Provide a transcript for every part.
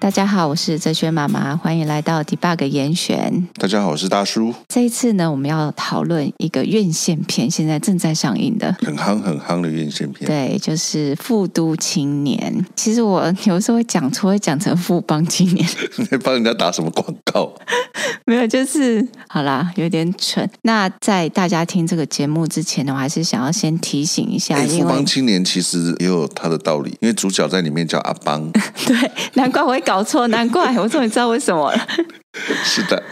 大家好，我是哲学妈妈，欢迎来到 Debug 严选。大家好，我是大叔。这一次呢，我们要讨论一个院线片，现在正在上映的，很夯很夯的院线片。对，就是《富都青年》。其实我有时候会讲错，会讲成《富邦青年》。帮人家打什么广告？没有，就是好啦，有点蠢。那在大家听这个节目之前呢，我还是想要先提醒一下，富邦青年其实也有他的道理，因为主角在里面叫阿邦。对，难怪我会搞。搞错，难怪我终于知道为什么了。是的。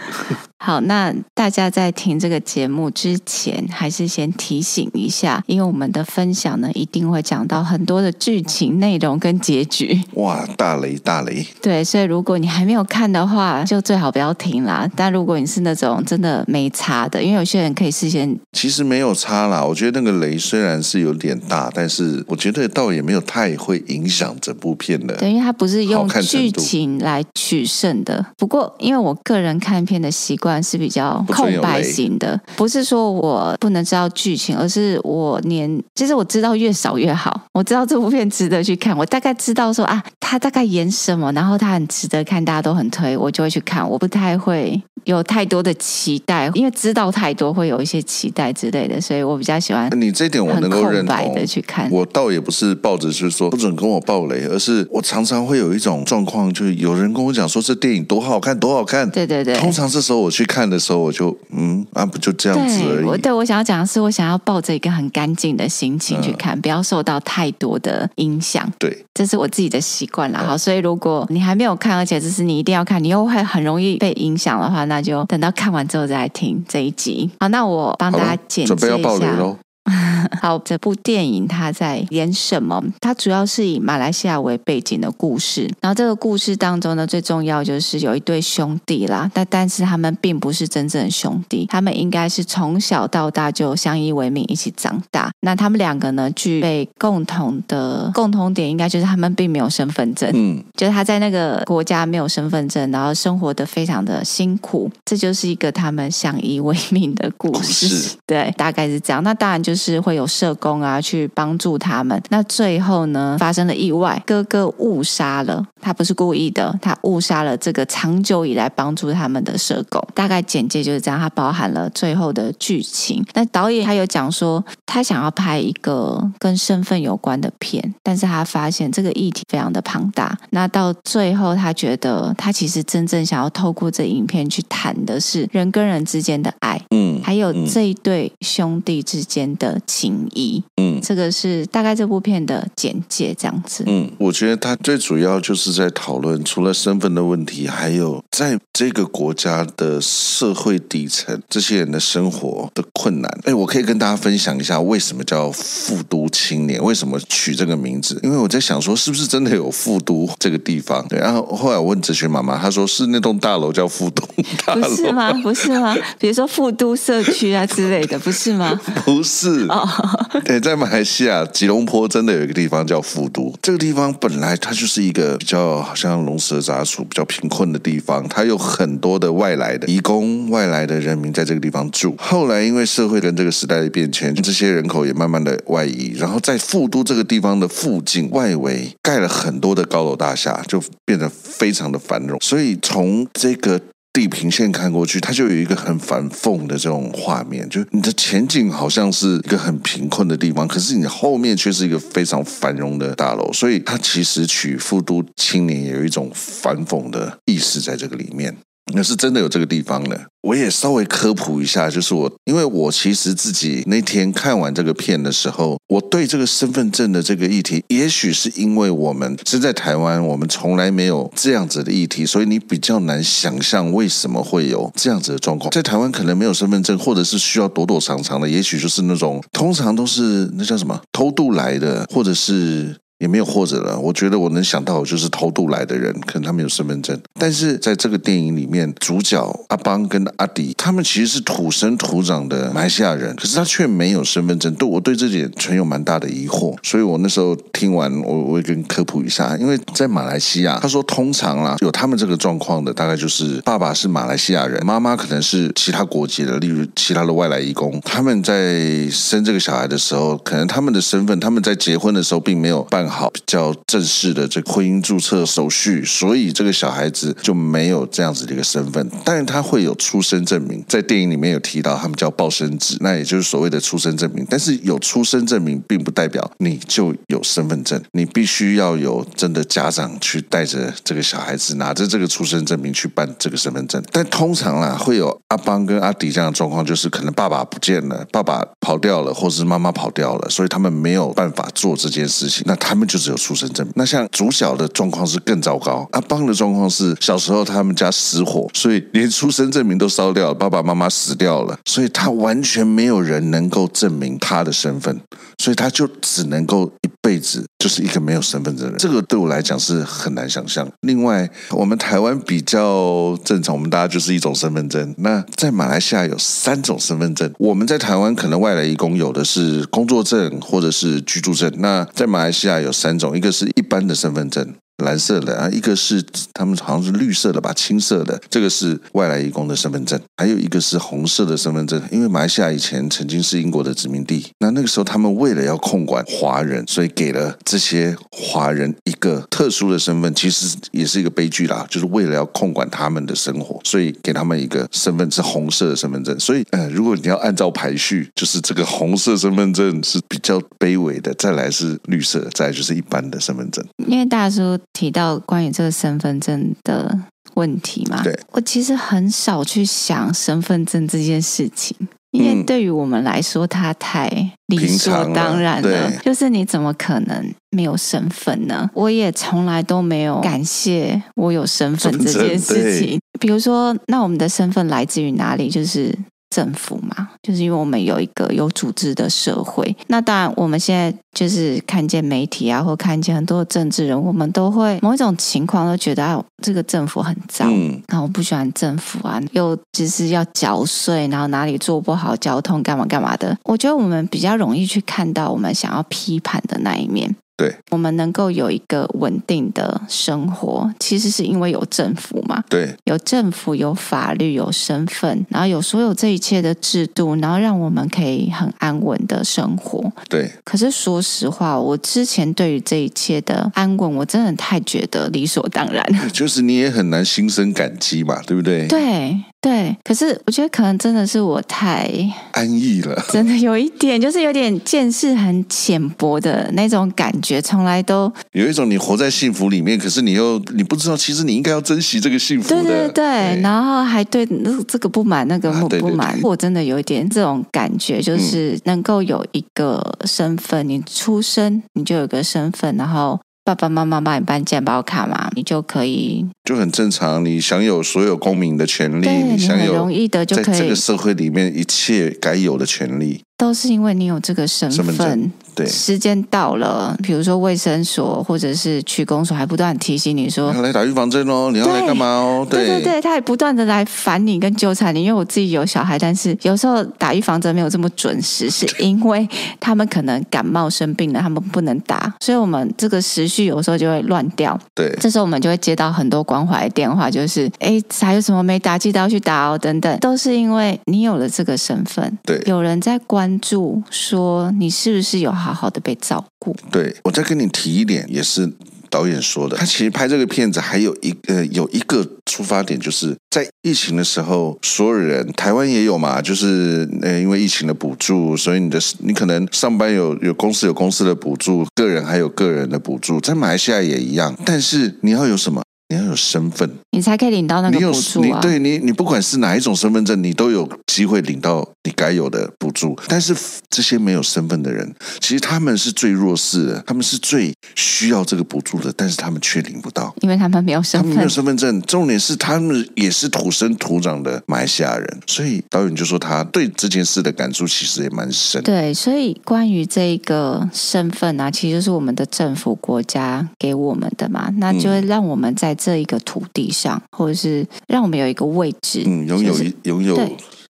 好，那大家在听这个节目之前，还是先提醒一下，因为我们的分享呢，一定会讲到很多的剧情内容跟结局。哇，大雷大雷！对，所以如果你还没有看的话，就最好不要听啦。但如果你是那种真的没差的，因为有些人可以事先，其实没有差啦。我觉得那个雷虽然是有点大，但是我觉得倒也没有太会影响整部片的。对，因为它不是用剧情来取胜的。不过，因为我个人看片的习惯。是比较空白型的，不是说我不能知道剧情，而是我连其实我知道越少越好。我知道这部片值得去看，我大概知道说啊，他大概演什么，然后他很值得看，大家都很推，我就会去看。我不太会有太多的期待，因为知道太多会有一些期待之类的，所以我比较喜欢。你这点我能够认白的去看。我倒也不是抱着就是说不准跟我爆雷，而是我常常会有一种状况，就是有人跟我讲说这电影多好看，多好看。对对对。通常这时候我去。看的时候我就嗯啊不就这样子而已。对，我对我想要讲的是，我想要抱着一个很干净的心情去看，嗯、不要受到太多的影响。对，这是我自己的习惯啦。好，所以如果你还没有看，而且这是你一定要看，你又会很容易被影响的话，那就等到看完之后再来听这一集。好，那我帮大家简介一下。准备要爆雷喽。好，这部电影它在演什么？它主要是以马来西亚为背景的故事。然后这个故事当中呢，最重要就是有一对兄弟啦，但但是他们并不是真正的兄弟，他们应该是从小到大就相依为命，一起长大。那他们两个呢，具备共同的共同点，应该就是他们并没有身份证。嗯，就是他在那个国家没有身份证，然后生活的非常的辛苦。这就是一个他们相依为命的故事。故事。对，大概是这样。那当然就是会。有社工啊，去帮助他们。那最后呢，发生了意外，哥哥误杀了，他不是故意的，他误杀了这个长久以来帮助他们的社工。大概简介就是这样，它包含了最后的剧情。那导演他有讲说，他想要拍一个跟身份有关的片，但是他发现这个议题非常的庞大。那到最后，他觉得他其实真正想要透过这影片去谈的是人跟人之间的爱，嗯，还有这一对兄弟之间的情。情谊，嗯，这个是大概这部片的简介，这样子。嗯，我觉得他最主要就是在讨论除了身份的问题，还有在这个国家的社会底层这些人的生活的困难。哎，我可以跟大家分享一下为什么叫富都青年，为什么取这个名字？因为我在想说，是不是真的有富都这个地方？对，然后后来我问哲学妈妈，她说是那栋大楼叫富都大楼，不是吗？不是吗？比如说富都社区啊之类的，不是吗？不是哦。对，在马来西亚吉隆坡真的有一个地方叫富都，这个地方本来它就是一个比较好像龙蛇杂处、比较贫困的地方，它有很多的外来的移工、外来的人民在这个地方住。后来因为社会跟这个时代的变迁，这些人口也慢慢的外移，然后在富都这个地方的附近外围盖了很多的高楼大厦，就变得非常的繁荣。所以从这个。地平线看过去，它就有一个很反讽的这种画面，就你的前景好像是一个很贫困的地方，可是你后面却是一个非常繁荣的大楼，所以它其实取富都青年有一种反讽的意思在这个里面。那是真的有这个地方的，我也稍微科普一下，就是我，因为我其实自己那天看完这个片的时候，我对这个身份证的这个议题，也许是因为我们是在台湾，我们从来没有这样子的议题，所以你比较难想象为什么会有这样子的状况。在台湾可能没有身份证，或者是需要躲躲藏藏的，也许就是那种通常都是那叫什么偷渡来的，或者是。也没有或者了，我觉得我能想到就是偷渡来的人，可能他们有身份证。但是在这个电影里面，主角阿邦跟阿迪，他们其实是土生土长的马来西亚人，可是他却没有身份证。对，我对这点存有蛮大的疑惑。所以我那时候听完，我我会跟科普一下，因为在马来西亚，他说通常啦，有他们这个状况的，大概就是爸爸是马来西亚人，妈妈可能是其他国籍的，例如其他的外来移工。他们在生这个小孩的时候，可能他们的身份，他们在结婚的时候并没有办。好比较正式的这婚姻注册手续，所以这个小孩子就没有这样子的一个身份。但是他会有出生证明，在电影里面有提到，他们叫报生纸，那也就是所谓的出生证明。但是有出生证明，并不代表你就有身份证，你必须要有真的家长去带着这个小孩子，拿着这个出生证明去办这个身份证。但通常啦，会有阿邦跟阿迪这样的状况，就是可能爸爸不见了，爸爸跑掉了，或是妈妈跑掉了，所以他们没有办法做这件事情。那他他们就只有出生证明。那像主角的状况是更糟糕，阿邦的状况是小时候他们家失火，所以连出生证明都烧掉了，爸爸妈妈死掉了，所以他完全没有人能够证明他的身份，所以他就只能够辈子就是一个没有身份证的人。这个对我来讲是很难想象。另外，我们台湾比较正常，我们大家就是一种身份证。那在马来西亚有三种身份证。我们在台湾可能外来移工有的是工作证或者是居住证，那在马来西亚有三种，一个是一般的身份证。蓝色的啊，一个是他们好像是绿色的吧，青色的，这个是外来移工的身份证，还有一个是红色的身份证。因为马来西亚以前曾经是英国的殖民地，那那个时候他们为了要控管华人，所以给了这些华人一个特殊的身份，其实也是一个悲剧啦，就是为了要控管他们的生活，所以给他们一个身份是红色的身份证。所以，呃，如果你要按照排序，就是这个红色身份证是比较卑微的，再来是绿色，再来就是一般的身份证。因为大叔。提到关于这个身份证的问题嘛？对，我其实很少去想身份证这件事情，因为对于我们来说，它太理所当然了。了就是你怎么可能没有身份呢？我也从来都没有感谢我有身份这件事情。比如说，那我们的身份来自于哪里？就是。政府嘛，就是因为我们有一个有组织的社会。那当然，我们现在就是看见媒体啊，或看见很多的政治人物，我们都会某一种情况都觉得，啊，这个政府很糟，嗯，然后我不喜欢政府啊，又就是要缴税，然后哪里做不好交通，干嘛干嘛的。我觉得我们比较容易去看到我们想要批判的那一面。对，我们能够有一个稳定的生活，其实是因为有政府嘛。对，有政府，有法律，有身份，然后有所有这一切的制度，然后让我们可以很安稳的生活。对。可是说实话，我之前对于这一切的安稳，我真的太觉得理所当然。就是你也很难心生感激嘛，对不对？对。对，可是我觉得可能真的是我太安逸了，真的有一点，就是有点见识很浅薄的那种感觉，从来都有一种你活在幸福里面，可是你又你不知道，其实你应该要珍惜这个幸福的。对对对，对然后还对那这个不满，那个不满，啊、对对对我真的有一点这种感觉，就是能够有一个身份，嗯、你出生你就有个身份，然后。爸爸妈妈帮你办健保卡嘛，你就可以就很正常。你享有所有公民的权利，你享有容易的就可以在这个社会里面一切该有的权利，都是因为你有这个身份。对，时间到了，比如说卫生所或者是区公所，还不断提醒你说你要来打预防针哦，你要来干嘛哦？对对对，他还不断的来烦你跟纠缠你。因为我自己有小孩，但是有时候打预防针没有这么准时，是因为他们可能感冒生病了，他们不能打，所以我们这个时序有时候就会乱掉。对，这时候我们就会接到很多关怀电话，就是哎，还有什么没打，记得要去打哦，等等，都是因为你有了这个身份。对，有人在关注，说你是不是有好好的被照顾。对，我再跟你提一点，也是导演说的。他其实拍这个片子还有一呃有一个出发点，就是在疫情的时候，所有人台湾也有嘛，就是呃因为疫情的补助，所以你的你可能上班有有公司有公司的补助，个人还有个人的补助，在马来西亚也一样。但是你要有什么？你要有身份，你才可以领到那个补助啊！你对你，你不管是哪一种身份证，你都有机会领到你该有的补助。但是这些没有身份的人，其实他们是最弱势的，他们是最需要这个补助的，但是他们却领不到，因为他们没有身份，他们没有身份证。重点是他们也是土生土长的马来西亚人，所以导演就说他对这件事的感触其实也蛮深。对，所以关于这个身份啊，其实就是我们的政府国家给我们的嘛，那就会让我们在。这一个土地上，或者是让我们有一个位置，嗯，拥有一拥有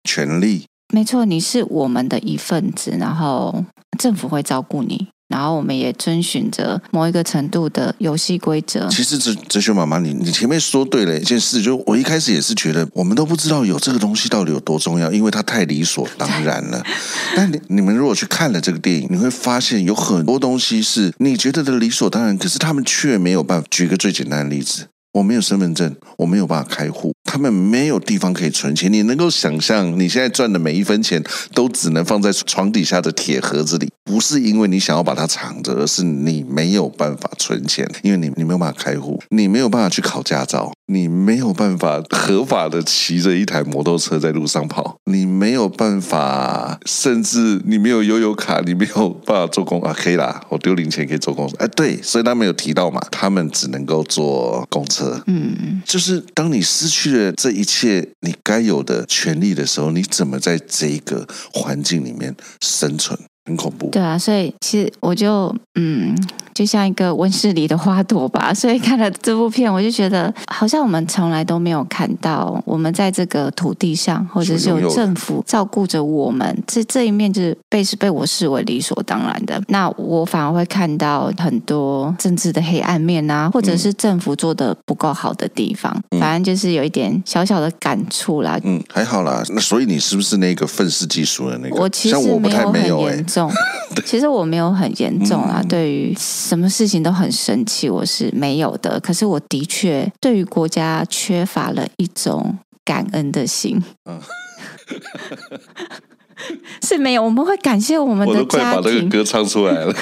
权利，没错，你是我们的一份子，然后政府会照顾你，然后我们也遵循着某一个程度的游戏规则。其实哲哲学妈妈，你你前面说对了一件事，就我一开始也是觉得我们都不知道有这个东西到底有多重要，因为它太理所当然了。但你你们如果去看了这个电影，你会发现有很多东西是你觉得的理所当然，可是他们却没有办法。举个最简单的例子。我没有身份证，我没有办法开户，他们没有地方可以存钱。你能够想象，你现在赚的每一分钱都只能放在床底下的铁盒子里，不是因为你想要把它藏着，而是你没有办法存钱，因为你你没有办法开户，你没有办法去考驾照，你没有办法合法的骑着一台摩托车在路上跑，你没有办法，甚至你没有悠游卡，你没有办法做工啊，可以啦，我丢零钱可以做公司。哎，对，所以他们有提到嘛，他们只能够坐公车。嗯，就是当你失去了这一切你该有的权利的时候，你怎么在这个环境里面生存？很恐怖。对啊，所以其实我就嗯。就像一个温室里的花朵吧，所以看了这部片，我就觉得好像我们从来都没有看到，我们在这个土地上，或者是有政府照顾着我们，这这一面就是被是被我视为理所当然的。那我反而会看到很多政治的黑暗面啊，或者是政府做的不够好的地方，嗯、反正就是有一点小小的感触啦。嗯，还好啦。那所以你是不是那个愤世嫉俗的那个？我其实没有很严重，其实我没有很严重啊。对于什么事情都很生气，我是没有的。可是我的确对于国家缺乏了一种感恩的心。嗯 是没有，我们会感谢我们的家庭。我都快把这个歌唱出来了。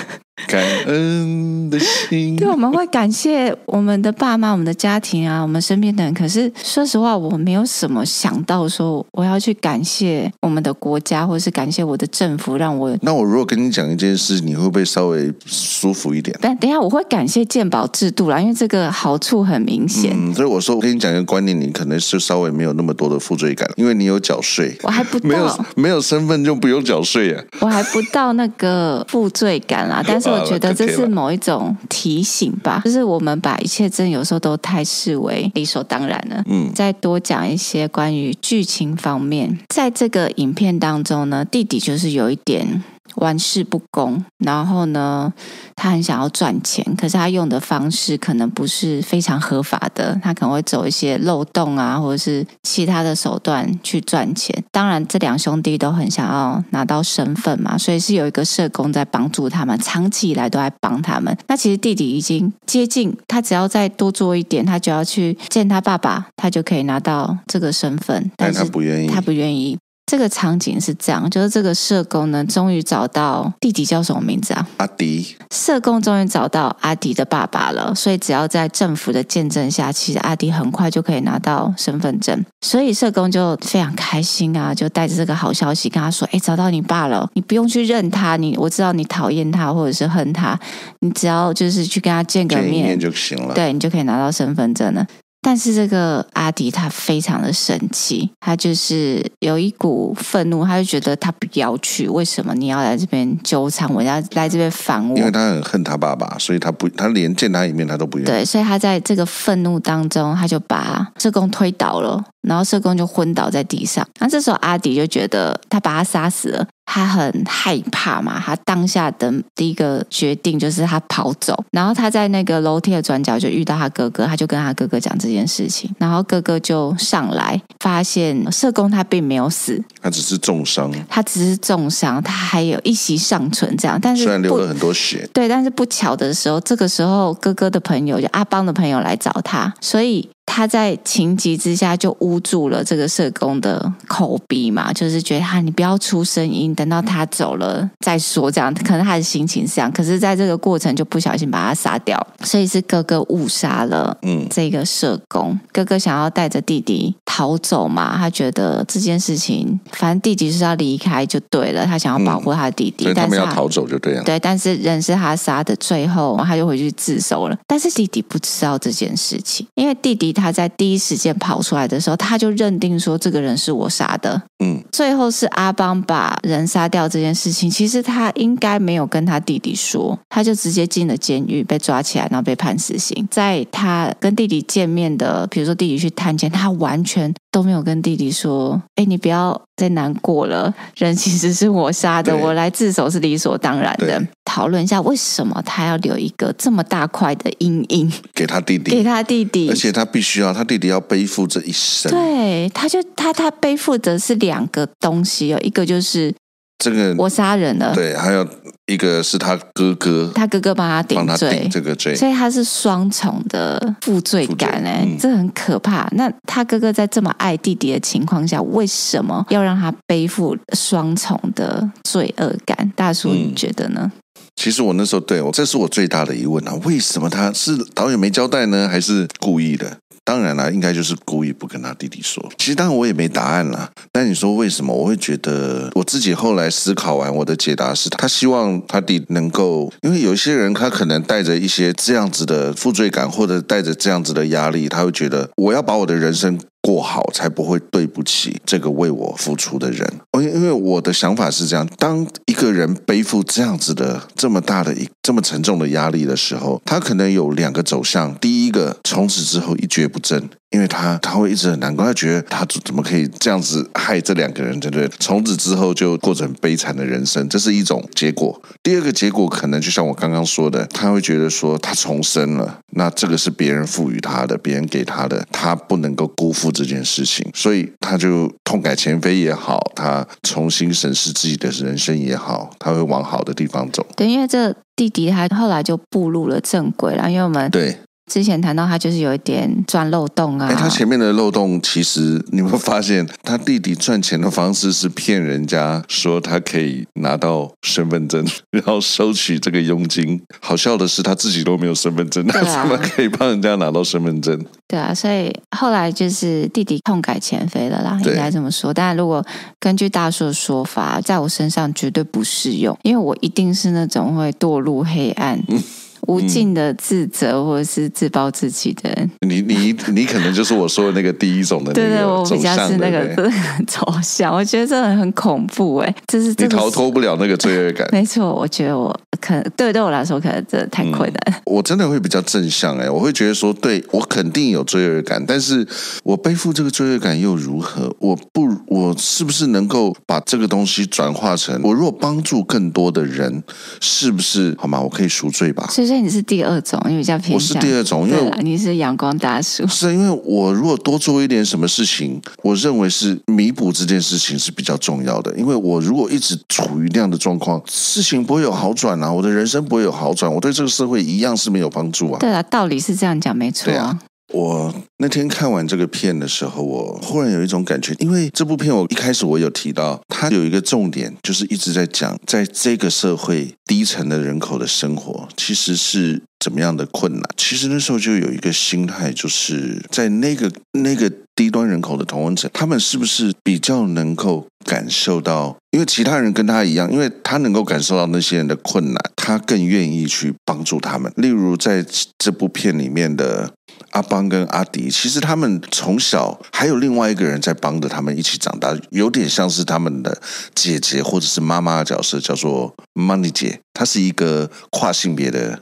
感恩的心。对，我们会感谢我们的爸妈、我们的家庭啊，我们身边的人。可是说实话，我没有什么想到说我要去感谢我们的国家，或是感谢我的政府，让我。那我如果跟你讲一件事，你会不会稍微舒服一点？但等一下，我会感谢鉴宝制度啦，因为这个好处很明显。嗯，所以我说，我跟你讲一个观念，你可能是稍微没有那么多的负罪感，因为你有缴税。我还不到没有没有身份就不用缴税啊。我还不到那个负罪感啦，但是。我觉得这是某一种提醒吧，就是我们把一切真有时候都太视为理所当然了。嗯，再多讲一些关于剧情方面，在这个影片当中呢，弟弟就是有一点。玩世不恭，然后呢，他很想要赚钱，可是他用的方式可能不是非常合法的，他可能会走一些漏洞啊，或者是其他的手段去赚钱。当然，这两兄弟都很想要拿到身份嘛，所以是有一个社工在帮助他们，长期以来都在帮他们。那其实弟弟已经接近，他只要再多做一点，他就要去见他爸爸，他就可以拿到这个身份，但是他不愿意，他不愿意。这个场景是这样，就是这个社工呢，终于找到弟弟叫什么名字啊？阿迪。社工终于找到阿迪的爸爸了，所以只要在政府的见证下，其实阿迪很快就可以拿到身份证。所以社工就非常开心啊，就带着这个好消息跟他说：“哎，找到你爸了，你不用去认他，你我知道你讨厌他或者是恨他，你只要就是去跟他见个面，见就行了，对，你就可以拿到身份证了。”但是这个阿迪他非常的生气，他就是有一股愤怒，他就觉得他不要去，为什么你要来这边纠缠我，要来这边烦我？因为他很恨他爸爸，所以他不，他连见他一面他都不愿意。对，所以他在这个愤怒当中，他就把社工推倒了，然后社工就昏倒在地上。那这时候阿迪就觉得他把他杀死了。他很害怕嘛，他当下的第一个决定就是他跑走，然后他在那个楼梯的转角就遇到他哥哥，他就跟他哥哥讲这件事情，然后哥哥就上来发现社工他并没有死，他只是重伤，他只是重伤，他还有一息尚存这样，但是虽然流了很多血，对，但是不巧的时候，这个时候哥哥的朋友就阿邦的朋友来找他，所以。他在情急之下就捂住了这个社工的口鼻嘛，就是觉得他你不要出声音，等到他走了再说。这样可能他的心情是这样，可是在这个过程就不小心把他杀掉，所以是哥哥误杀了嗯这个社工。嗯、哥哥想要带着弟弟逃走嘛，他觉得这件事情反正弟弟是要离开就对了，他想要保护他的弟弟，嗯、所以他们要逃走就对了。对，但是人是他杀的，最后他就回去自首了。但是弟弟不知道这件事情，因为弟弟他。他在第一时间跑出来的时候，他就认定说这个人是我杀的。嗯，最后是阿邦把人杀掉这件事情，其实他应该没有跟他弟弟说，他就直接进了监狱，被抓起来，然后被判死刑。在他跟弟弟见面的，比如说弟弟去探监，他完全都没有跟弟弟说：“哎，你不要再难过了，人其实是我杀的，我来自首是理所当然的。”讨论一下为什么他要留一个这么大块的阴影给他弟弟，给他弟弟，而且他必须要他弟弟要背负这一生。对，他就他他背负的是两个东西，哦一个就是这个我杀人了，对，还有一个是他哥哥，他哥哥帮他顶罪，这个罪，所以他是双重的负罪感，哎，嗯，这很可怕。那他哥哥在这么爱弟弟的情况下，为什么要让他背负双重的罪恶感？大叔，你觉得呢？其实我那时候对我，这是我最大的疑问啊！为什么他是导演没交代呢？还是故意的？当然了，应该就是故意不跟他弟弟说。其实当然我也没答案啦。但你说为什么？我会觉得我自己后来思考完，我的解答是他希望他弟能够，因为有一些人他可能带着一些这样子的负罪感，或者带着这样子的压力，他会觉得我要把我的人生。过好才不会对不起这个为我付出的人。因因为我的想法是这样：当一个人背负这样子的这么大的一这么沉重的压力的时候，他可能有两个走向。第一个，从此之后一蹶不振。因为他他会一直很难过，他觉得他怎么可以这样子害这两个人，对不对？从此之后就过着很悲惨的人生，这是一种结果。第二个结果可能就像我刚刚说的，他会觉得说他重生了，那这个是别人赋予他的，别人给他的，他不能够辜负这件事情，所以他就痛改前非也好，他重新审视自己的人生也好，他会往好的地方走。对，因为这弟弟他后来就步入了正轨了，因为我们对。之前谈到他就是有一点钻漏洞啊，哎，他前面的漏洞其实你会发现，他弟弟赚钱的方式是骗人家说他可以拿到身份证，然后收取这个佣金。好笑的是他自己都没有身份证，他怎么可以帮人家拿到身份证？对啊，所以后来就是弟弟痛改前非了啦，应该这么说。但如果根据大叔的说法，在我身上绝对不适用，因为我一定是那种会堕入黑暗。嗯 无尽的自责或者是自暴自弃的人，嗯、你你你可能就是我说的那个第一种的那个，对对，我比较是那个 走向，我觉得这很恐怖哎，这是你逃脱不了那个罪恶感。没错，我觉得我可能对对我来说可能真的太困难、嗯。我真的会比较正向哎，我会觉得说，对我肯定有罪恶感，但是我背负这个罪恶感又如何？我不，我是不是能够把这个东西转化成，我如果帮助更多的人，是不是好吗？我可以赎罪吧？所以你是第二种，因为比较偏向。我是第二种，因为你是阳光大叔。是因为我如果多做一点什么事情，我认为是弥补这件事情是比较重要的。因为我如果一直处于那样的状况，事情不会有好转啊，我的人生不会有好转，我对这个社会一样是没有帮助啊。对啊，道理是这样讲，没错对啊。我那天看完这个片的时候，我忽然有一种感觉，因为这部片我一开始我有提到，它有一个重点，就是一直在讲，在这个社会低层的人口的生活其实是怎么样的困难。其实那时候就有一个心态，就是在那个那个低端人口的同温层，他们是不是比较能够感受到？因为其他人跟他一样，因为他能够感受到那些人的困难，他更愿意去帮助他们。例如在这部片里面的。阿邦跟阿迪，其实他们从小还有另外一个人在帮着他们一起长大，有点像是他们的姐姐或者是妈妈的角色，叫做 Money 姐。她是一个跨性别的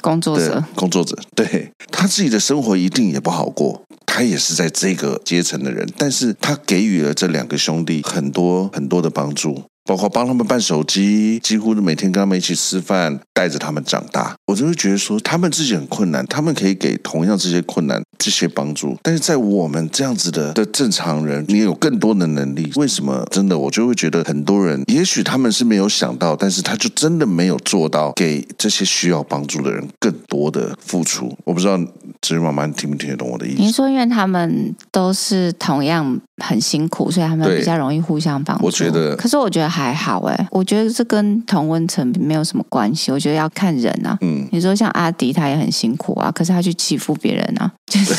工作者，工作者。对，他自己的生活一定也不好过，他也是在这个阶层的人，但是他给予了这两个兄弟很多很多的帮助。包括帮他们办手机，几乎每天跟他们一起吃饭，带着他们长大。我就会觉得说，他们自己很困难，他们可以给同样这些困难这些帮助。但是在我们这样子的的正常人，你有更多的能力，为什么？真的，我就会觉得很多人，也许他们是没有想到，但是他就真的没有做到给这些需要帮助的人更多的付出。我不知道芝麻妈妈你听不听得懂我的意思？您说，因为他们都是同样很辛苦，所以他们比较容易互相帮助。我觉得，可是我觉得。还好哎，我觉得这跟同温层没有什么关系。我觉得要看人啊。嗯，你说像阿迪，他也很辛苦啊，可是他去欺负别人啊，就是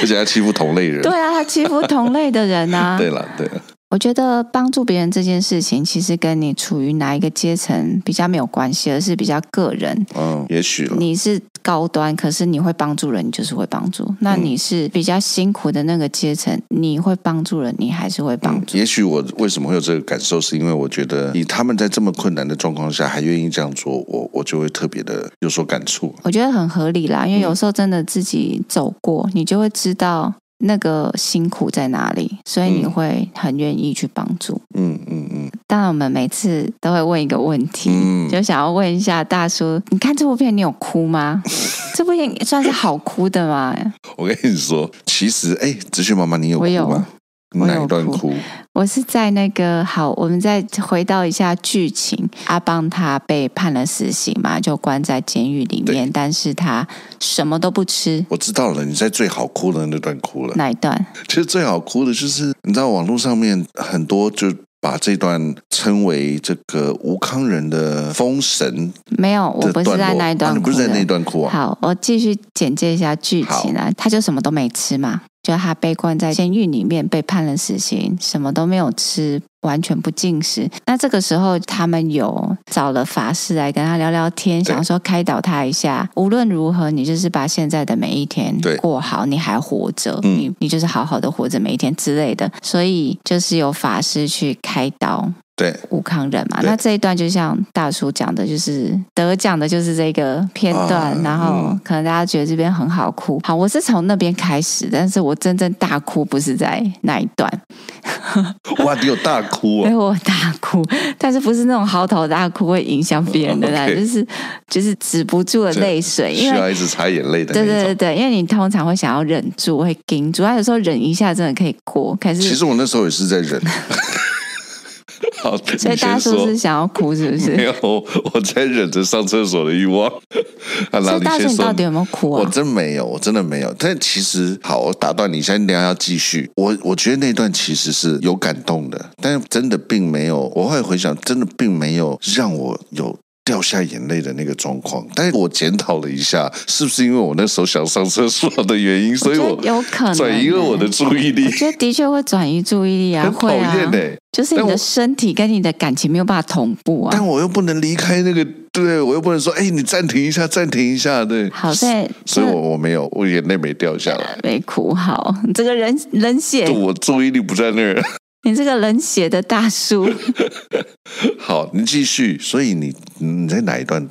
而且他欺负同类人。对啊，他欺负同类的人啊。对了，对了。我觉得帮助别人这件事情，其实跟你处于哪一个阶层比较没有关系，而是比较个人。嗯，也许你是高端，可是你会帮助人，你就是会帮助。那你是比较辛苦的那个阶层，你会帮助人，你还是会帮助。嗯、也许我为什么会有这个感受，是因为我觉得以他们在这么困难的状况下还愿意这样做，我我就会特别的有所感触。我觉得很合理啦，因为有时候真的自己走过，你就会知道。那个辛苦在哪里？所以你会很愿意去帮助。嗯嗯嗯。当然，我们每次都会问一个问题，嗯、就想要问一下大叔，你看这部片，你有哭吗？这部片算是好哭的吗？我跟你说，其实，哎，子萱妈妈，你有哭吗？我有。哪一段哭？我是在那个好，我们再回到一下剧情。阿邦他被判了死刑嘛，就关在监狱里面，但是他什么都不吃。我知道了，你在最好哭的那段哭了。哪一段？其实最好哭的就是，你知道网络上面很多就把这段称为这个吴康仁的封神。没有，我不是在那一段哭，啊，你不是在那一段哭啊？好，我继续简介一下剧情啊。他就什么都没吃嘛。就他被关在监狱里面，被判了死刑，什么都没有吃，完全不进食。那这个时候，他们有找了法师来跟他聊聊天，想说开导他一下。无论如何，你就是把现在的每一天过好，你还活着，你你就是好好的活着每一天之类的。所以，就是有法师去开导。对，吴康人嘛，那这一段就像大叔讲的，就是得奖的就是这个片段，啊、然后可能大家觉得这边很好哭。好，我是从那边开始，但是我真正大哭不是在那一段。哇，你有大哭啊？对，我大哭，但是不是那种嚎啕大哭会影响别人的啦 就是就是止不住的泪水，因为需要一直擦眼泪的。对对对对，因为你通常会想要忍住，会顶住，有时候忍一下真的可以过。可是其实我那时候也是在忍。好，所以大叔是想要哭，是不是？没有，我在忍着上厕所的欲望。所以大叔，你到底有没有哭啊？我真没有，我真的没有。但其实，好，我打断你一下，你等下要继续。我我觉得那段其实是有感动的，但是真的并没有。我会回想，真的并没有让我有。掉下眼泪的那个状况，但是我检讨了一下，是不是因为我那时候想上厕所的原因，所以我有可能转移了我的注意力。我觉得的确会转移注意力啊，很讨厌就是你的身体跟你的感情没有办法同步啊。但我又不能离开那个，对，我又不能说，哎，你暂停一下，暂停一下，对。好在，所以我我没有，我眼泪没掉下来，没哭。好，这个人冷血，我注意力不在那儿。你这个冷血的大叔，好，你继续。所以你你在哪一段？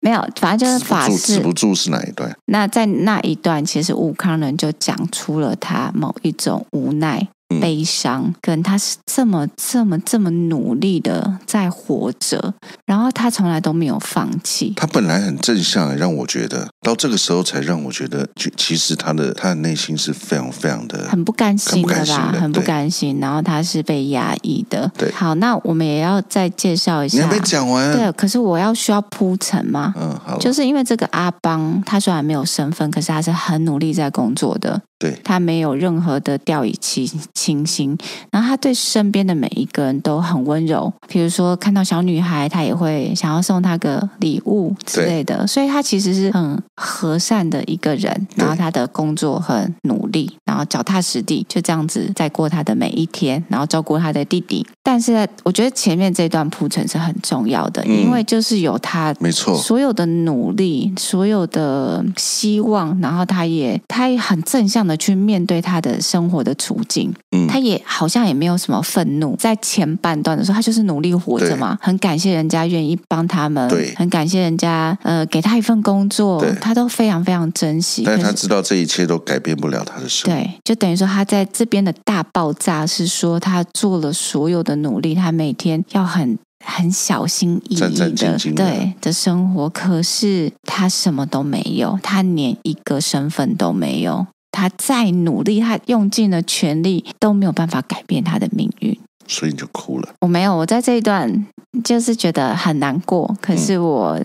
没有，反正就是法治止不住是哪一段？那在那一段，其实吴慷仁就讲出了他某一种无奈。悲伤，跟他是这么这么这么努力的在活着，然后他从来都没有放弃。他本来很正向，让我觉得到这个时候才让我觉得，其实他的他的内心是非常非常的很不甘心的啦，很不甘心。然后他是被压抑的。对，好，那我们也要再介绍一下。你还没讲完。对，可是我要需要铺陈吗？嗯，好。就是因为这个阿邦，他虽然没有身份，可是他是很努力在工作的。对，他没有任何的掉以轻轻心，然后他对身边的每一个人都很温柔。比如说看到小女孩，他也会想要送她个礼物之类的。所以他其实是很和善的一个人。然后他的工作很努力，然后脚踏实地，就这样子在过他的每一天，然后照顾他的弟弟。但是我觉得前面这段铺陈是很重要的，因为就是有他没错所有的努力，所有的希望，然后他也他也很正向。的去面对他的生活的处境，嗯，他也好像也没有什么愤怒。在前半段的时候，他就是努力活着嘛，很感谢人家愿意帮他们，对，很感谢人家呃给他一份工作，他都非常非常珍惜。但他知道这一切都改变不了他的生活，对，就等于说他在这边的大爆炸是说他做了所有的努力，他每天要很。很小心翼翼的，战战兢兢的对的生活，可是他什么都没有，他连一个身份都没有。他再努力，他用尽了全力，都没有办法改变他的命运。所以你就哭了？我没有，我在这一段就是觉得很难过，可是我。嗯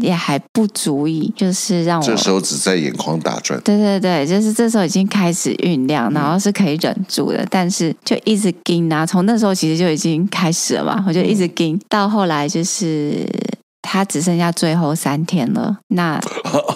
也还不足以，就是让我这时候只在眼眶打转。对对对，就是这时候已经开始酝酿，然后是可以忍住的，嗯、但是就一直跟啊。从那时候其实就已经开始了嘛，我就一直跟、嗯、到后来，就是他只剩下最后三天了。那、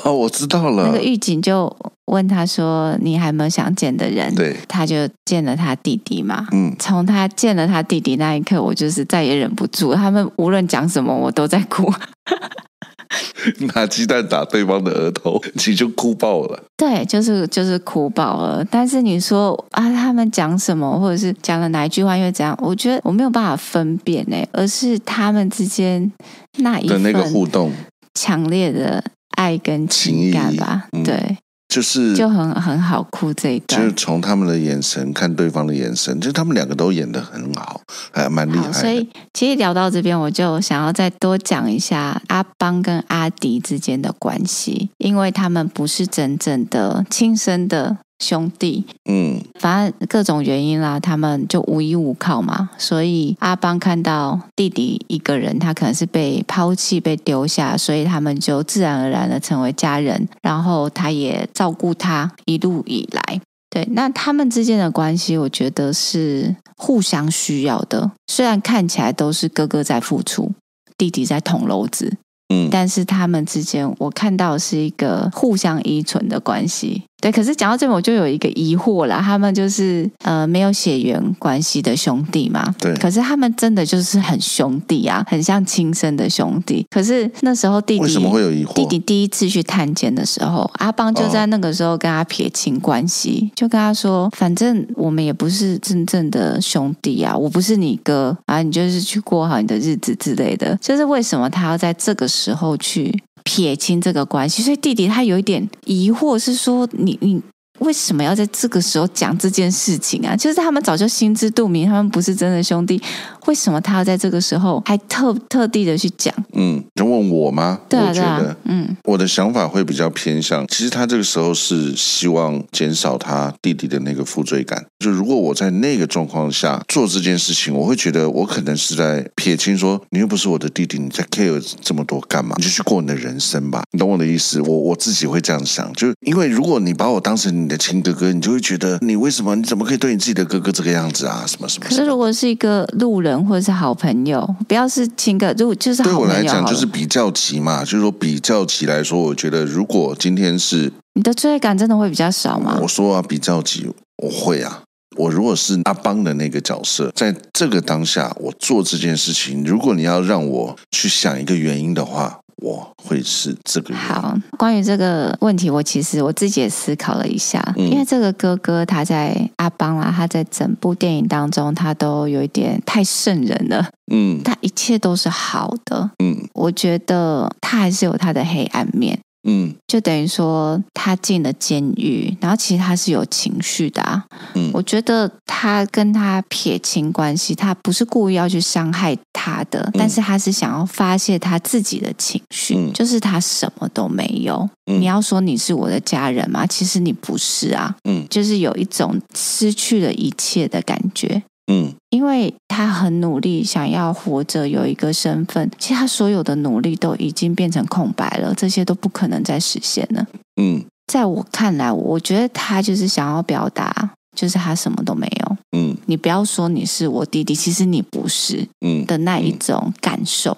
啊、我知道了。那个狱警就问他说：“你还有没有想见的人？”对，他就见了他弟弟嘛。嗯，从他见了他弟弟那一刻，我就是再也忍不住。他们无论讲什么，我都在哭。拿鸡蛋打对方的额头，你就哭爆了。对，就是就是哭爆了。但是你说啊，他们讲什么，或者是讲了哪一句话，因为怎样？我觉得我没有办法分辨诶，而是他们之间那一份的那个互动，强烈的爱跟情感吧，嗯、对。就是就很很好哭这一段，就是从他们的眼神看对方的眼神，就是他们两个都演得很好，还蛮厉害的。所以其实聊到这边，我就想要再多讲一下阿邦跟阿迪之间的关系，因为他们不是真正的亲生的。兄弟，嗯，反正各种原因啦，他们就无依无靠嘛。所以阿邦看到弟弟一个人，他可能是被抛弃、被丢下，所以他们就自然而然的成为家人。然后他也照顾他一路以来。对，那他们之间的关系，我觉得是互相需要的。虽然看起来都是哥哥在付出，弟弟在捅娄子，嗯，但是他们之间，我看到是一个互相依存的关系。对，可是讲到这边，我就有一个疑惑了。他们就是呃没有血缘关系的兄弟嘛？对。可是他们真的就是很兄弟啊，很像亲生的兄弟。可是那时候弟弟为什么会有疑惑？弟弟第一次去探监的时候，阿邦就在那个时候跟他撇清关系，哦、就跟他说：“反正我们也不是真正的兄弟啊，我不是你哥啊，你就是去过好你的日子之类的。”就是为什么他要在这个时候去？撇清这个关系，所以弟弟他有一点疑惑，是说你你为什么要在这个时候讲这件事情啊？就是他们早就心知肚明，他们不是真的兄弟。为什么他要在这个时候还特特地的去讲？嗯，就问我吗？对啊，我觉得，嗯，我的想法会比较偏向，其实他这个时候是希望减少他弟弟的那个负罪感。就如果我在那个状况下做这件事情，我会觉得我可能是在撇清说，你又不是我的弟弟，你在 care 这么多干嘛？你就去过你的人生吧。你懂我的意思？我我自己会这样想，就因为如果你把我当成你的亲哥哥，你就会觉得你为什么？你怎么可以对你自己的哥哥这个样子啊？什么什么？可是如果是一个路人。或者是好朋友，不要是亲哥，如果就是好。对我来讲，就是比较级嘛，就是说比较级来说，我觉得如果今天是你的罪恶感，真的会比较少吗？我说啊，比较级，我会啊。我如果是阿邦的那个角色，在这个当下，我做这件事情，如果你要让我去想一个原因的话。我会是这个。好，关于这个问题，我其实我自己也思考了一下，嗯、因为这个哥哥他在阿邦啊，他在整部电影当中，他都有一点太圣人了，嗯，他一切都是好的，嗯，我觉得他还是有他的黑暗面。嗯，就等于说他进了监狱，然后其实他是有情绪的啊。嗯，我觉得他跟他撇清关系，他不是故意要去伤害他的，嗯，但是他是想要发泄他自己的情绪，嗯，就是他什么都没有。嗯，你要说你是我的家人吗？其实你不是啊。嗯，就是有一种失去了一切的感觉。嗯，因为他很努力，想要活着，有一个身份。其实他所有的努力都已经变成空白了，这些都不可能再实现了。嗯，在我看来，我觉得他就是想要表达，就是他什么都没有。嗯，你不要说你是我弟弟，其实你不是。嗯，的那一种感受，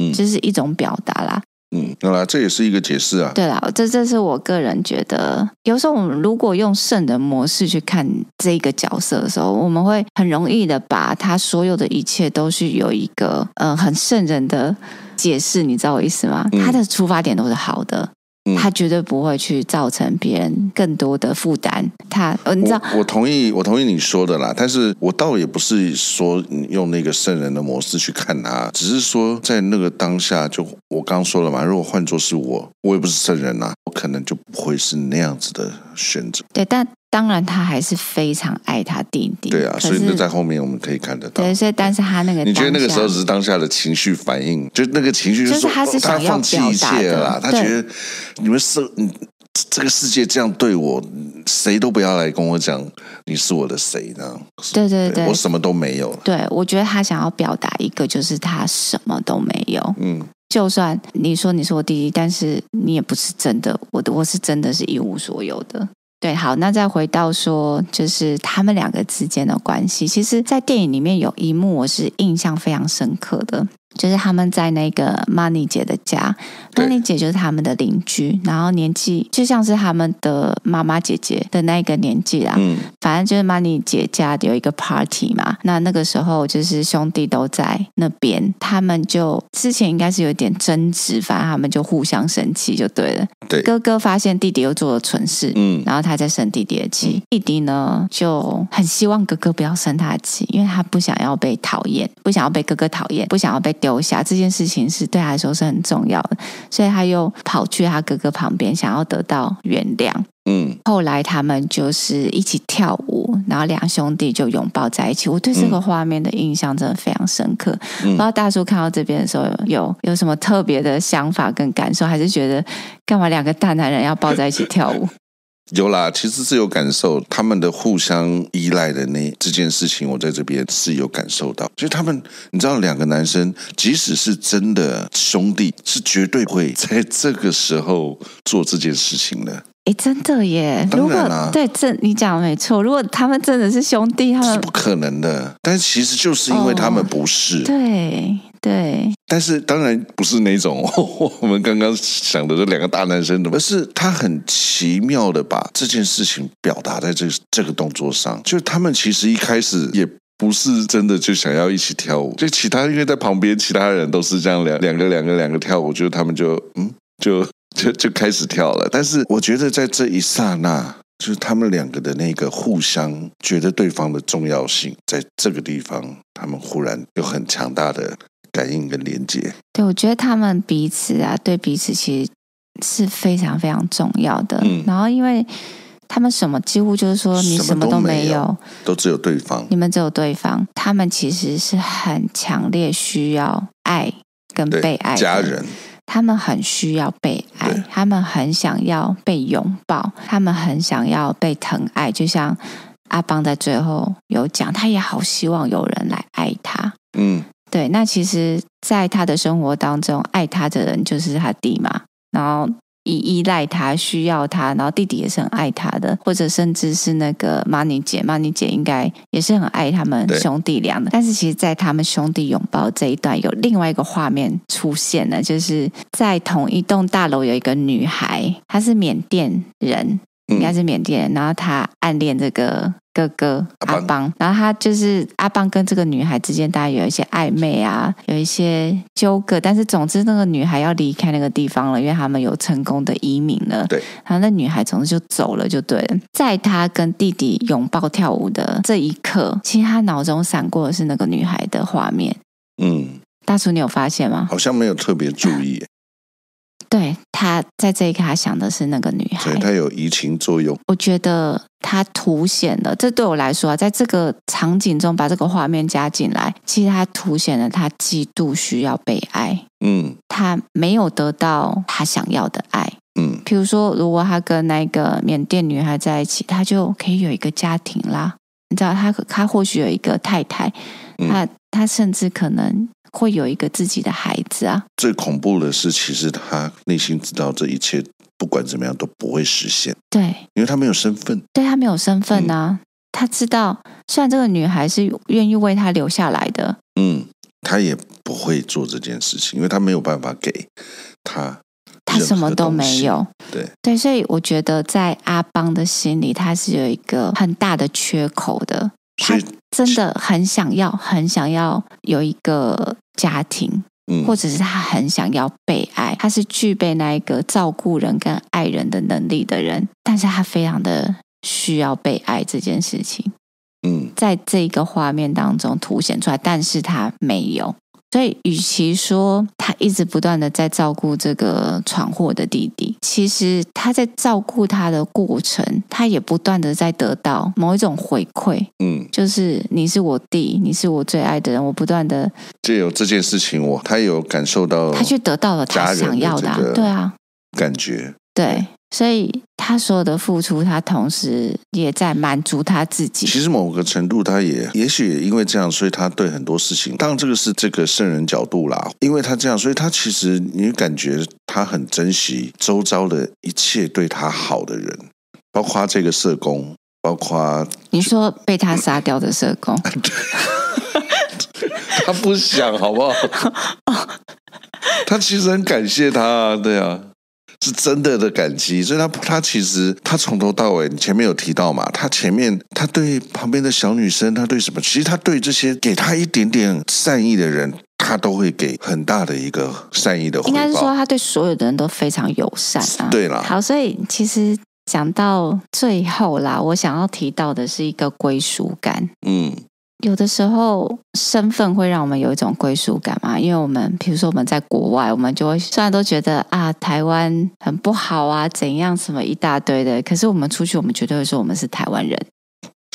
嗯，就是一种表达啦。嗯，那啦，这也是一个解释啊。对啦，这这是我个人觉得，有时候我们如果用圣人模式去看这个角色的时候，我们会很容易的把他所有的一切都是有一个呃很圣人的解释，你知道我意思吗？他的出发点都是好的。他绝对不会去造成别人更多的负担。他，呃，你知道我，我同意，我同意你说的啦。但是我倒也不是说用那个圣人的模式去看他，只是说在那个当下，就我刚刚说了嘛。如果换作是我，我也不是圣人呐，我可能就不会是那样子的选择。对，但。当然，他还是非常爱他弟弟。对啊，所以那在后面我们可以看得到。对，所以但是他那个，你觉得那个时候只是当下的情绪反应？就那个情绪就是他是想要表达的，他放弃一切了啦。他觉得你们是，嗯，这个世界这样对我，谁都不要来跟我讲你是我的谁呢？对对对，我什么都没有。对，我觉得他想要表达一个，就是他什么都没有。嗯，就算你说你是我弟弟，但是你也不是真的，我的我是真的是一无所有的。对，好，那再回到说，就是他们两个之间的关系。其实，在电影里面有一幕我是印象非常深刻的，就是他们在那个 Money 姐的家，Money 姐就是他们的邻居，然后年纪就像是他们的妈妈姐姐的那个年纪啦。嗯，反正就是 Money 姐家有一个 party 嘛，那那个时候就是兄弟都在那边，他们就之前应该是有点争执，反正他们就互相生气就对了。对，哥哥发现弟弟又做了蠢事，嗯，然后他在生弟弟的气，嗯，弟弟呢就很希望哥哥不要生他的气，因为他不想要被讨厌，不想要被哥哥讨厌，不想要被。丢下这件事情是对他来说是很重要的，所以他又跑去他哥哥旁边，想要得到原谅。嗯，后来他们就是一起跳舞，然后两兄弟就拥抱在一起。我对这个画面的印象真的非常深刻。嗯、不知道大叔看到这边的时候有有什么特别的想法跟感受，还是觉得干嘛两个大男人要抱在一起跳舞？有啦，其实是有感受他们的互相依赖的那这件事情，我在这边是有感受到。就他们，你知道，两个男生即使是真的兄弟，是绝对会在这个时候做这件事情的。哎，真的耶！当然啦，对，这你讲的没错。如果他们真的是兄弟，他们是不可能的。但其实就是因为他们不是，哦、对。对，但是当然不是那种 我们刚刚想的这两个大男生的，而是他很奇妙的把这件事情表达在这这个动作上。就他们其实一开始也不是真的就想要一起跳舞，就其他因为在旁边其他人都是这样两两个两个两个跳舞，就他们就嗯就就就开始跳了。但是我觉得在这一刹那，就是他们两个的那个互相觉得对方的重要性，在这个地方，他们忽然有很强大的。感应跟连接，对，我觉得他们彼此啊，对彼此其实是非常非常重要的。嗯，然后因为他们什么几乎就是说，你什么都没有，没有都只有对方，你们只有对方。他们其实是很强烈需要爱跟被爱家人，他们很需要被爱，他们很想要被拥抱，他们很想要被疼爱。就像阿邦在最后有讲，他也好希望有人来爱他。嗯。对，那其实，在他的生活当中，爱他的人就是他弟嘛，然后依依赖他，需要他，然后弟弟也是很爱他的，或者甚至是那个 Money 姐，Money 姐应该也是很爱他们兄弟俩的。但是，其实，在他们兄弟拥抱这一段，有另外一个画面出现了，就是在同一栋大楼有一个女孩，她是缅甸人。应该是缅甸人，然后他暗恋这个哥哥阿邦，然后他就是阿邦跟这个女孩之间大家有一些暧昧啊，有一些纠葛，但是总之那个女孩要离开那个地方了，因为他们有成功的移民了。对，然后那女孩总之就走了，就对了。在他跟弟弟拥抱跳舞的这一刻，其实他脑中闪过的是那个女孩的画面。嗯，大叔，你有发现吗？好像没有特别注意。对，他在这一刻，他想的是那个女孩，对，他有移情作用。我觉得他凸显了，这对我来说啊，在这个场景中把这个画面加进来，其实他凸显了他极度需要被爱。嗯，他没有得到他想要的爱。嗯，比如说，如果他跟那个缅甸女孩在一起，他就可以有一个家庭啦。你知道，他他或许有一个太太，他他甚至可能。会有一个自己的孩子啊！最恐怖的是，其实他内心知道这一切不管怎么样都不会实现。对，因为他没有身份。对，他没有身份啊！嗯、他知道，虽然这个女孩是愿意为他留下来的，嗯，他也不会做这件事情，因为他没有办法给他，他什么都没有。对对，所以我觉得在阿邦的心里，他是有一个很大的缺口的。他真的很想要，很想要有一个家庭，嗯，或者是他很想要被爱，他是具备那一个照顾人跟爱人的能力的人，但是他非常的需要被爱这件事情，嗯，在这个画面当中凸显出来，但是他没有。所以，与其说他一直不断的在照顾这个闯祸的弟弟，其实他在照顾他的过程，他也不断的在得到某一种回馈。嗯，就是你是我弟，你是我最爱的人，我不断的借由这件事情我，他有感受到，他去得到了他想要的，的对啊，感觉对。所以他所有的付出，他同时也在满足他自己。其实某个程度，他也也许也因为这样，所以他对很多事情，当然这个是这个圣人角度啦。因为他这样，所以他其实你感觉他很珍惜周遭的一切对他好的人，包括这个社工，包括你说被他杀掉的社工。他不想，好不好？他其实很感谢他啊，对啊，是真的的感激。所以他他其实他从头到尾，你前面有提到嘛？他前面他对旁边的小女生，他对什么？其实他对这些给他一点点善意的人，他都会给很大的一个善意的回报。应该是说，他对所有的人都非常友善啊。对啦，好，所以其实讲到最后啦，我想要提到的是一个归属感。嗯。有的时候，身份会让我们有一种归属感嘛，因为我们，比如说我们在国外，我们就会虽然都觉得啊，台湾很不好啊，怎样什么一大堆的，可是我们出去，我们绝对会说我们是台湾人。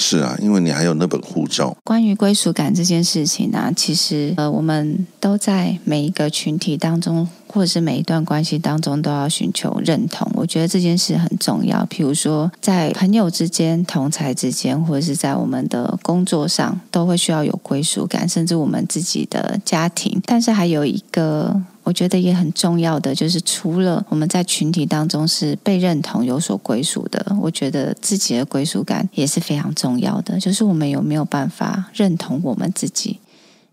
是啊，因为你还有那本护照。关于归属感这件事情呢、其实呃，我们都在每一个群体当中，或者是每一段关系当中，都要寻求认同。我觉得这件事很重要。譬如说，在朋友之间、同才之间，或者是在我们的工作上，都会需要有归属感，甚至我们自己的家庭。但是还有一个。我觉得也很重要的，就是除了我们在群体当中是被认同、有所归属的，我觉得自己的归属感也是非常重要的。就是我们有没有办法认同我们自己？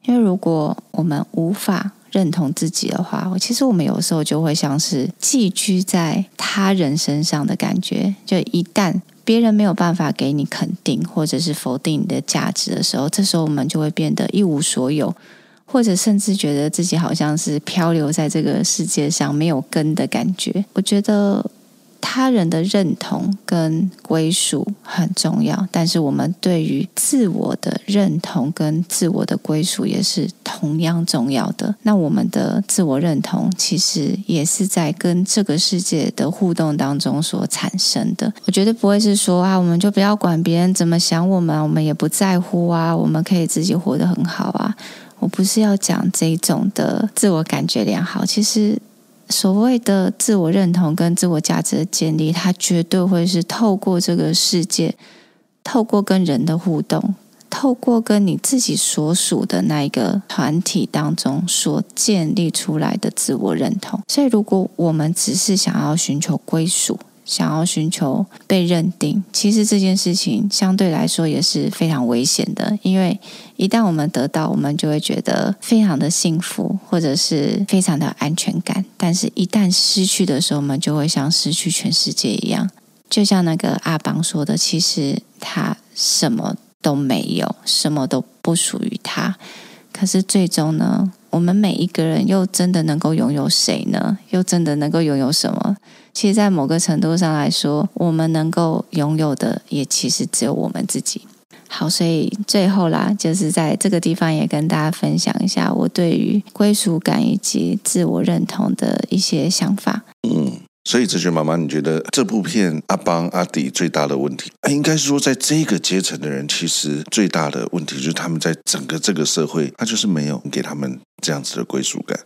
因为如果我们无法认同自己的话，其实我们有时候就会像是寄居在他人身上的感觉。就一旦别人没有办法给你肯定，或者是否定你的价值的时候，这时候我们就会变得一无所有。或者甚至觉得自己好像是漂流在这个世界上没有根的感觉。我觉得他人的认同跟归属很重要，但是我们对于自我的认同跟自我的归属也是同样重要的。那我们的自我认同其实也是在跟这个世界的互动当中所产生的。我觉得不会是说啊，我们就不要管别人怎么想我们，我们也不在乎啊，我们可以自己活得很好啊。我不是要讲这种的自我感觉良好，其实所谓的自我认同跟自我价值的建立，它绝对会是透过这个世界，透过跟人的互动，透过跟你自己所属的那一个团体当中所建立出来的自我认同。所以，如果我们只是想要寻求归属，想要寻求被认定，其实这件事情相对来说也是非常危险的。因为一旦我们得到，我们就会觉得非常的幸福，或者是非常的安全感。但是，一旦失去的时候，我们就会像失去全世界一样。就像那个阿邦说的，其实他什么都没有，什么都不属于他。可是最终呢，我们每一个人又真的能够拥有谁呢？又真的能够拥有什么？其实，在某个程度上来说，我们能够拥有的，也其实只有我们自己。好，所以最后啦，就是在这个地方也跟大家分享一下我对于归属感以及自我认同的一些想法。嗯。所以，哲学妈妈，你觉得这部片阿邦阿迪最大的问题，应该是说，在这个阶层的人，其实最大的问题就是他们在整个这个社会，他就是没有给他们这样子的归属感。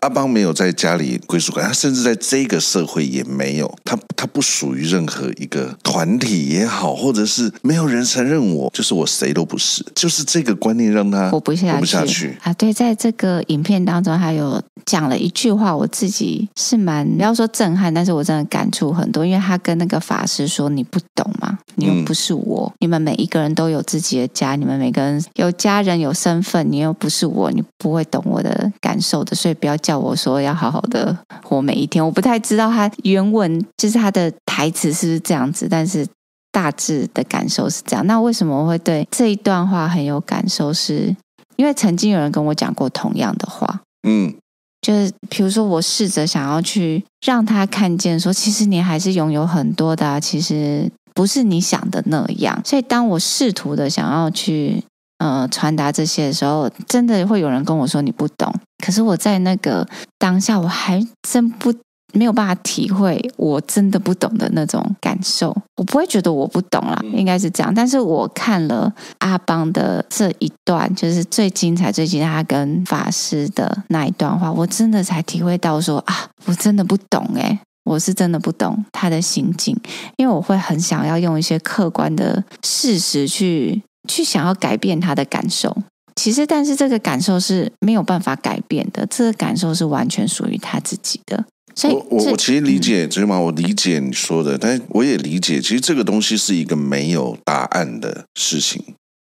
阿邦没有在家里归属感，他甚至在这个社会也没有，他他不属于任何一个团体也好，或者是没有人承认我，就是我谁都不是，就是这个观念让他活不下去，活不下去啊。对，在这个影片当中，还有讲了一句话，我自己是蛮不要说震撼，但是。我真的感触很多，因为他跟那个法师说：“你不懂吗？你又不是我，嗯、你们每一个人都有自己的家，你们每个人有家人有身份，你又不是我，你不会懂我的感受的，所以不要叫我说要好好的活每一天。”我不太知道他原文就是他的台词是不是这样子，但是大致的感受是这样。那为什么我会对这一段话很有感受是？是因为曾经有人跟我讲过同样的话，嗯。就是，比如说，我试着想要去让他看见，说，其实你还是拥有很多的啊，其实不是你想的那样。所以，当我试图的想要去呃传达这些的时候，真的会有人跟我说你不懂。可是我在那个当下，我还真不。没有办法体会我真的不懂的那种感受，我不会觉得我不懂啦，应该是这样。但是我看了阿邦的这一段，就是最精彩、最精彩他跟法师的那一段话，我真的才体会到说啊，我真的不懂诶，我是真的不懂他的心境，因为我会很想要用一些客观的事实去去想要改变他的感受。其实，但是这个感受是没有办法改变的，这个感受是完全属于他自己的。我我我其实理解，最起码我理解你说的，但是我也理解，其实这个东西是一个没有答案的事情。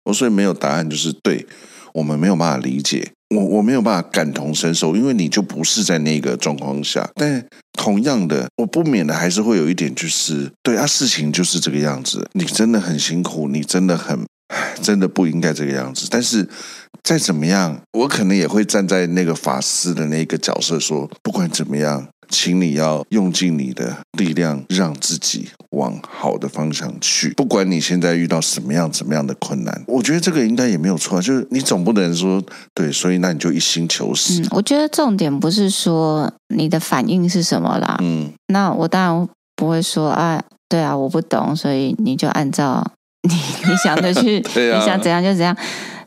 我所以没有答案，就是对我们没有办法理解，我我没有办法感同身受，因为你就不是在那个状况下。但同样的，我不免的还是会有一点，就是对啊，事情就是这个样子。你真的很辛苦，你真的很，真的不应该这个样子。但是再怎么样，我可能也会站在那个法师的那个角色说，不管怎么样。请你要用尽你的力量，让自己往好的方向去。不管你现在遇到什么样、怎么样的困难，我觉得这个应该也没有错。就是你总不能说对，所以那你就一心求死。嗯，我觉得重点不是说你的反应是什么啦。嗯，那我当然不会说啊，对啊，我不懂，所以你就按照你 你想的去，啊、你想怎样就怎样。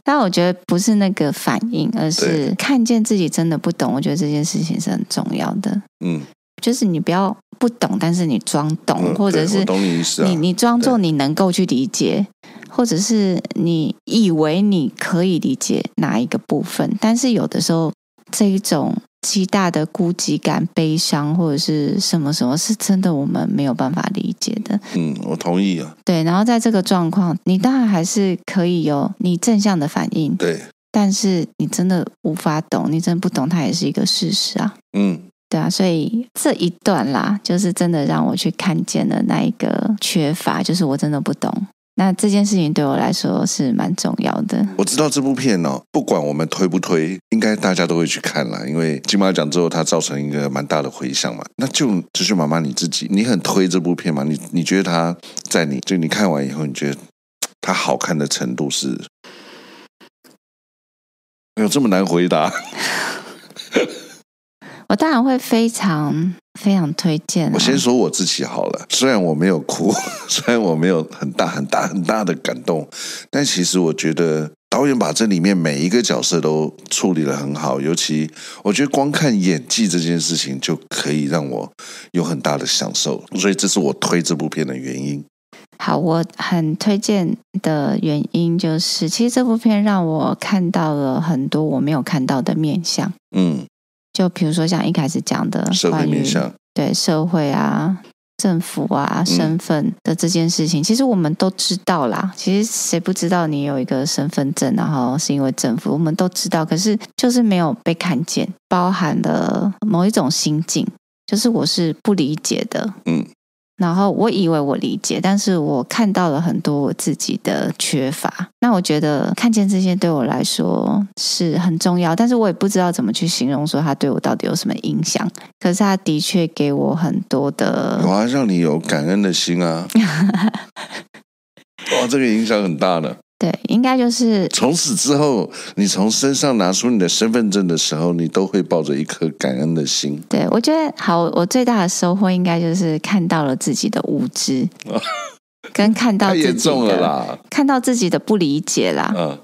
但我觉得不是那个反应，而是看见自己真的不懂。我觉得这件事情是很重要的。嗯，就是你不要不懂，但是你装懂，嗯、或者是你你，你装作你能够去理解，或者是你以为你可以理解哪一个部分，但是有的时候这一种。极大的孤寂感、悲伤或者是什么什么，是真的我们没有办法理解的。嗯，我同意啊。对，然后在这个状况，你当然还是可以有你正向的反应。对，但是你真的无法懂，你真的不懂，它也是一个事实啊。嗯，对啊，所以这一段啦，就是真的让我去看见了那一个缺乏，就是我真的不懂。那这件事情对我来说是蛮重要的。我知道这部片哦，不管我们推不推，应该大家都会去看啦。因为金马奖之后，它造成一个蛮大的回响嘛。那就只是妈妈你自己，你很推这部片吗？你你觉得它在你就你看完以后，你觉得它好看的程度是？有这么难回答？我当然会非常。非常推荐啊。我先说我自己好了，虽然我没有哭，虽然我没有很大很大很大的感动，但其实我觉得导演把这里面每一个角色都处理得很好，尤其我觉得光看演技这件事情就可以让我有很大的享受，所以这是我推这部片的原因。好，我很推荐的原因就是，其实这部片让我看到了很多我没有看到的面相。嗯。就比如说像一开始讲的社会面向，对社会啊、政府啊、身份的这件事情，嗯、其实我们都知道啦。其实谁不知道你有一个身份证，然后是因为政府，我们都知道。可是就是没有被看见，包含了某一种心境，就是我是不理解的。嗯。然后我以为我理解，但是我看到了很多我自己的缺乏。那我觉得看见这些对我来说是很重要，但是我也不知道怎么去形容说它对我到底有什么影响。可是它的确给我很多的，哇，让你有感恩的心啊！哇，这个影响很大呢。对，应该就是从此之后，你从身上拿出你的身份证的时候，你都会抱着一颗感恩的心。对，我觉得好，我最大的收获应该就是看到了自己的无知，跟看到自己的太严重了啦，看到自己的不理解啦。嗯，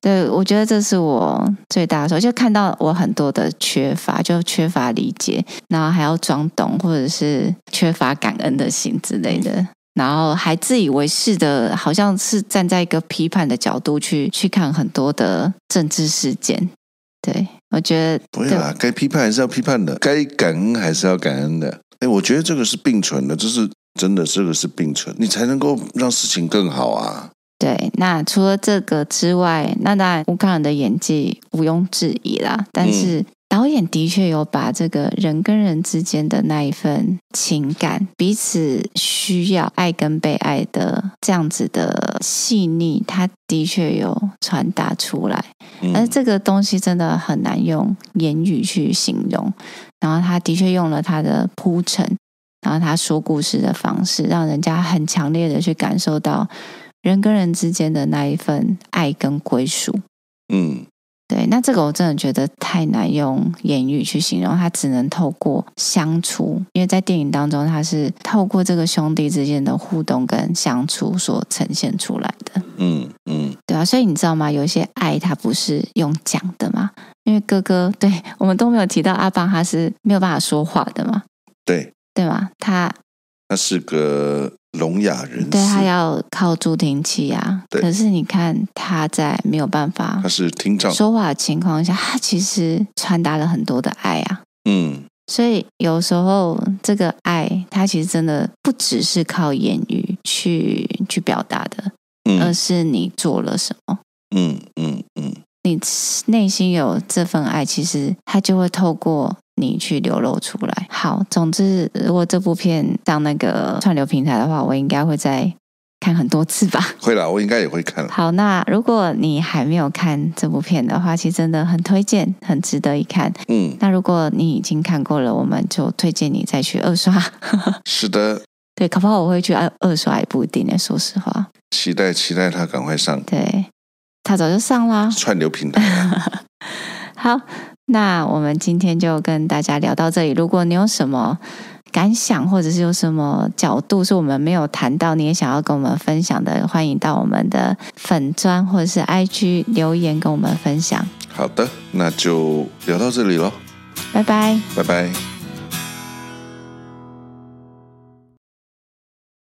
对，我觉得这是我最大的收获，就看到我很多的缺乏，就缺乏理解，然后还要装懂，或者是缺乏感恩的心之类的。嗯然后还自以为是的，好像是站在一个批判的角度去去看很多的政治事件。对，我觉得不会啦，该批判还是要批判的，该感恩还是要感恩的。哎，我觉得这个是并存的，这是真的，这个是并存，你才能够让事情更好啊。对，那除了这个之外，那当然吴慷仁的演技毋庸置疑啦，但是。嗯导演的确有把这个人跟人之间的那一份情感，彼此需要爱跟被爱的这样子的细腻，他的确有传达出来。而这个东西真的很难用言语去形容。然后他的确用了他的铺陈，然后他说故事的方式，让人家很强烈的去感受到人跟人之间的那一份爱跟归属。嗯。对，那这个我真的觉得太难用言语去形容，他只能透过相处，因为在电影当中，他是透过这个兄弟之间的互动跟相处所呈现出来的。嗯嗯，对啊，所以你知道吗？有一些爱，它不是用讲的嘛，因为哥哥，对，我们都没有提到阿邦，他是没有办法说话的嘛。对，对吗？他他是个。聋哑人，对，他要靠助听器啊。对可是你看他在没有办法，他是听障说话的情况下，他其实传达了很多的爱啊。嗯，所以有时候这个爱，他其实真的不只是靠言语去去表达的，嗯、而是你做了什么。嗯嗯嗯。嗯嗯你内心有这份爱，其实它就会透过你去流露出来。好，总之，如果这部片上那个串流平台的话，我应该会再看很多次吧。会啦，我应该也会看。好，那如果你还没有看这部片的话，其实真的很推荐，很值得一看。嗯，那如果你已经看过了，我们就推荐你再去二刷。是的，对，搞不好我会去二二刷，也不一定呢。说实话，期待期待他赶快上。对。他早就上啦串流平台。好，那我们今天就跟大家聊到这里。如果你有什么感想，或者是有什么角度是我们没有谈到，你也想要跟我们分享的，欢迎到我们的粉砖或者是 IG 留言跟我们分享。好的，那就聊到这里喽，拜拜，拜拜。